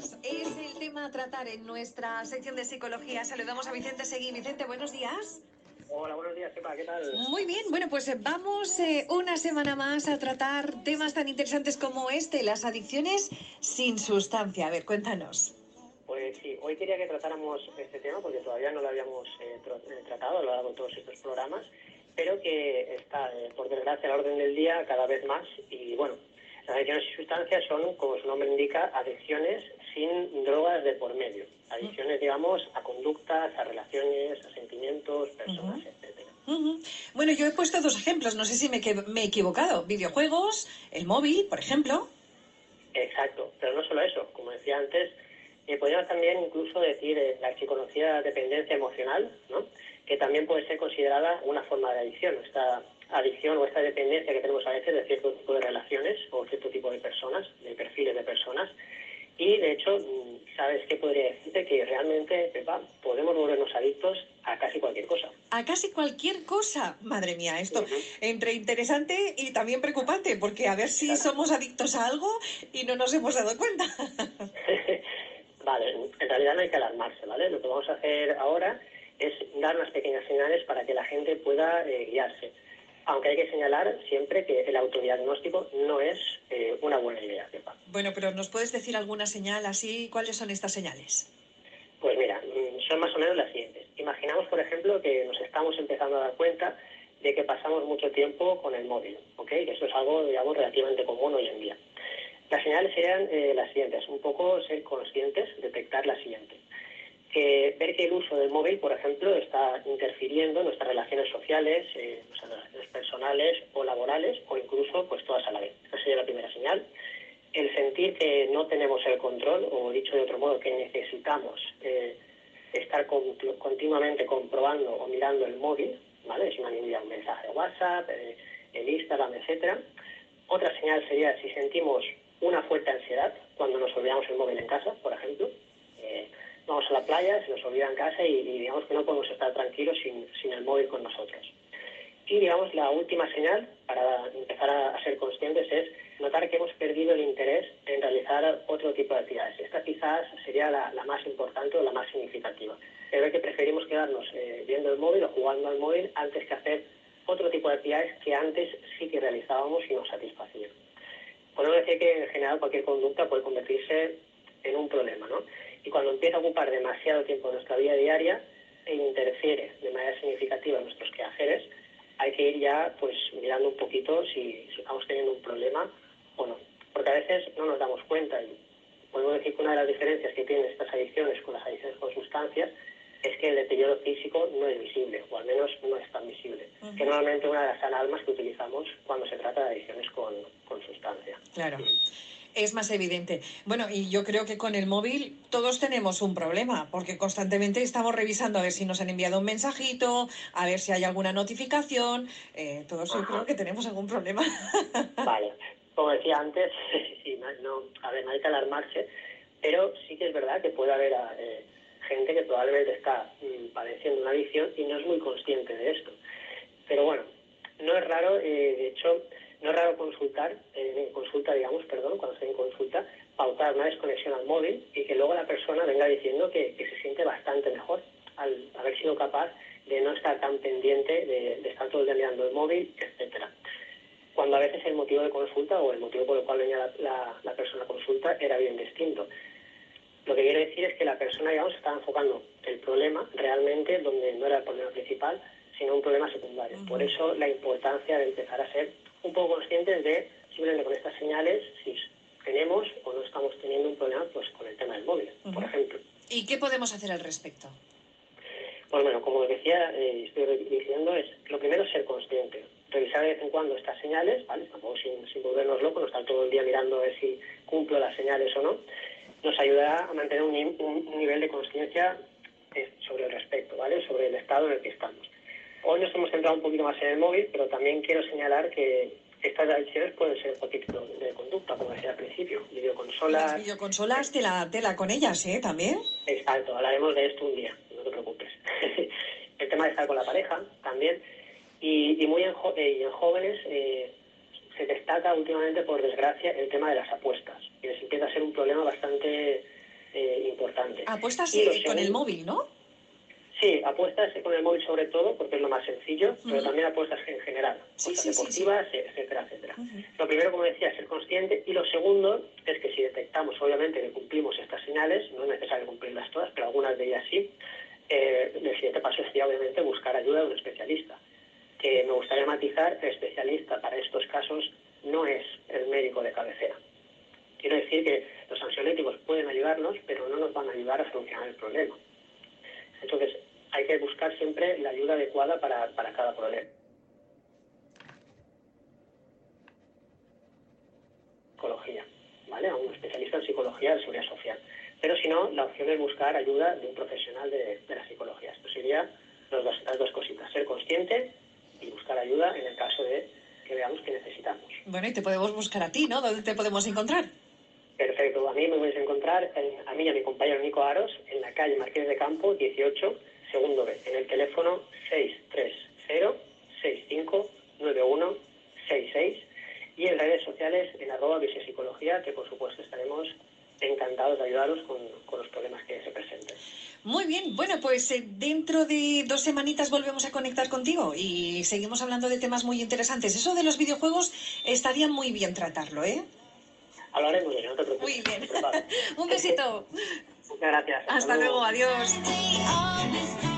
Es el tema a tratar en nuestra sección de psicología. Saludamos a Vicente Seguí. Vicente, buenos días. Hola, buenos días, ¿qué tal? Muy bien, bueno, pues eh, vamos eh, una semana más a tratar temas tan interesantes como este, las adicciones sin sustancia. A ver, cuéntanos. Pues sí, hoy quería que tratáramos este tema porque todavía no lo habíamos eh, tratado a lo largo de todos estos programas, pero que está, por desgracia, a la orden del día cada vez más y bueno, las adicciones sin sustancias son, como su nombre indica, adicciones sin drogas de por medio. Adicciones, digamos, a conductas, a relaciones, a sentimientos, personas, etcétera. Bueno, yo he puesto dos ejemplos, no sé si me, me, he equivocado. Videojuegos, el móvil, por ejemplo. Exacto, pero no solo eso. Como decía antes, eh, podríamos también incluso decir eh, la archiconocida dependencia emocional, ¿no? que también puede ser considerada una forma de adicción. Esta adicción o esta dependencia que tenemos a veces de cierto tipo de relaciones o cierto tipo de personas, de perfiles de personas. Y de hecho, ¿sabes qué podría decirte? Que realmente, Pepa, podemos volvernos adictos a casi cualquier cosa. A casi cualquier cosa. Madre mía, esto entre interesante y también preocupante, porque a ver si somos adictos a algo y no nos hemos dado cuenta. vale, en realidad no hay que alarmarse, ¿vale? Lo que vamos a hacer ahora es dar unas pequeñas señales para que la gente pueda eh, guiarse aunque hay que señalar siempre que el autodiagnóstico no es eh, una buena idea. Bueno, pero ¿nos puedes decir alguna señal así? ¿Cuáles son estas señales? Pues mira, mm, son más o menos las siguientes. Imaginamos, por ejemplo, que nos estamos empezando a dar cuenta de que pasamos mucho tiempo con el móvil, ¿ok? Eso es algo, digamos, relativamente común hoy en día. Las señales serían eh, las siguientes, un poco ser conscientes, detectar las siguientes que ver que el uso del móvil, por ejemplo, está interfiriendo en nuestras relaciones sociales, eh, relaciones personales o laborales, o incluso pues todas a la vez. Esa sería la primera señal. El sentir que no tenemos el control, o dicho de otro modo, que necesitamos eh, estar continuamente comprobando o mirando el móvil, ¿vale? Han enviado un mensaje de WhatsApp, eh, el Instagram, etcétera. Otra señal sería si sentimos una fuerte ansiedad cuando nos olvidamos el móvil en casa, por ejemplo. Vamos a la playa, se nos olvida en casa y, digamos que no podemos estar tranquilos sin, sin, el móvil con nosotros. Y digamos la última señal para empezar a, ser conscientes es notar que hemos perdido el interés en realizar otro tipo de actividades. Esta quizás sería la, la más importante o la más significativa. Es ver que preferimos quedarnos eh, viendo el móvil o jugando al móvil antes que hacer otro tipo de actividades que antes sí que realizábamos y nos satisfacían. Podemos decir que en general cualquier conducta puede convertirse en un problema, ¿no? y cuando empieza a ocupar demasiado tiempo en nuestra vida diaria e interfiere de manera significativa en nuestros quehaceres, hay que ir ya pues mirando un poquito si, estamos teniendo un problema o no. Porque a veces no nos damos cuenta y podemos decir que una de las diferencias que tienen estas adicciones con las adicciones con sustancias es que el deterioro físico no es visible, o al menos no es tan visible, que normalmente una de las alarmas que utilizamos cuando se trata de adicciones con, con sustancia. Claro es más evidente. Bueno, y yo creo que con el móvil todos tenemos un problema, porque constantemente estamos revisando a ver si nos han enviado un mensajito, a ver si hay alguna notificación. Eh, todos yo creo que tenemos algún problema. Vale, como decía antes, no, a ver, no hay que alarmarse, pero sí que es verdad que puede haber eh, gente que probablemente está mm, padeciendo una adicción y no es muy consciente de esto. Pero bueno, no es raro, eh, de hecho, no es raro consultar, en consulta, digamos, perdón, cuando estoy en consulta, pautar una desconexión al móvil y que luego la persona venga diciendo que, se siente bastante mejor al haber sido capaz de no estar tan pendiente de, estar todo el día mirando el móvil, etcétera. Cuando a veces el motivo de consulta o el motivo por el cual venía la, persona a consulta era bien distinto. Lo que quiere decir es que la persona, digamos, estaba enfocando el problema realmente donde no era el problema principal, sino un problema secundario. Por eso la importancia de empezar a ser un poco conscientes de simplemente con estas señales si tenemos o no estamos teniendo un problema pues con el tema del móvil, por ejemplo. ¿Y qué podemos hacer al respecto? Pues bueno, como decía, eh, estoy diciendo, es lo primero es ser consciente. Revisar de vez en cuando estas señales, ¿vale? Tampoco sin, sin volvernos locos, no estar todo el día mirando a ver si cumplo las señales o no. Nos ayudará a mantener un, un nivel de conciencia eh, sobre el respecto, ¿vale? Sobre el estado en el que estamos. Hoy nos hemos centrado un poquito más en el móvil, pero también quiero señalar que estas adicciones pueden ser cualquier tipo de conducta, como decía al principio. Videoconsolas. Las videoconsolas, tela, tela con ellas, ¿eh? También. Exacto, hablaremos de esto un día, no te preocupes. el tema de estar con la pareja también. Y, muy en, eh, en jóvenes eh, se destaca últimamente, por desgracia, el tema de las apuestas. Y les empieza a ser un problema bastante Apuestas eh, con el móvil, ¿no? Sí, apuestas con el móvil sobre todo, porque es lo más sencillo, pero también apuestas en general, apuestas deportivas, etcétera, etcétera. Lo primero, como decía, es ser consciente, y lo segundo es que si detectamos, obviamente, que cumplimos estas señales, no es necesario cumplirlas todas, pero algunas de ellas sí, eh, el siguiente paso sería, obviamente, buscar ayuda de un especialista. Que me gustaría matizar, el especialista para estos casos no es el médico de cabecera. Quiero decir que los ansiolíticos pueden ayudarnos, pero no nos van a ayudar a solucionar el problema. Entonces, hay que buscar siempre la ayuda adecuada para, para cada problema. Psicología, ¿vale? A un especialista en psicología de seguridad social. Pero si no, la opción es buscar ayuda de un profesional de, de la psicología. Esto sería los dos, las dos cositas, ser consciente y buscar ayuda en el caso de que veamos que necesitamos. Bueno, y te podemos buscar a ti, ¿no? ¿Dónde te podemos encontrar? Perfecto, a mí me podéis encontrar, a mí y a mi compañero Nico Aros, en la calle Marqués de Campo, 18, segundo B, en el teléfono 630-659166 y en redes sociales en arroba psicología, que por supuesto estaremos encantados de ayudaros con, con, los problemas que se presenten. Muy bien, bueno, pues eh, dentro de dos semanitas volvemos a conectar contigo y seguimos hablando de temas muy interesantes. Eso de los videojuegos estaría muy bien tratarlo, ¿eh? Hablaremos de no te preocupes. Muy bien. Un besito. Muchas gracias. Hasta, Hasta luego. luego, adiós. this.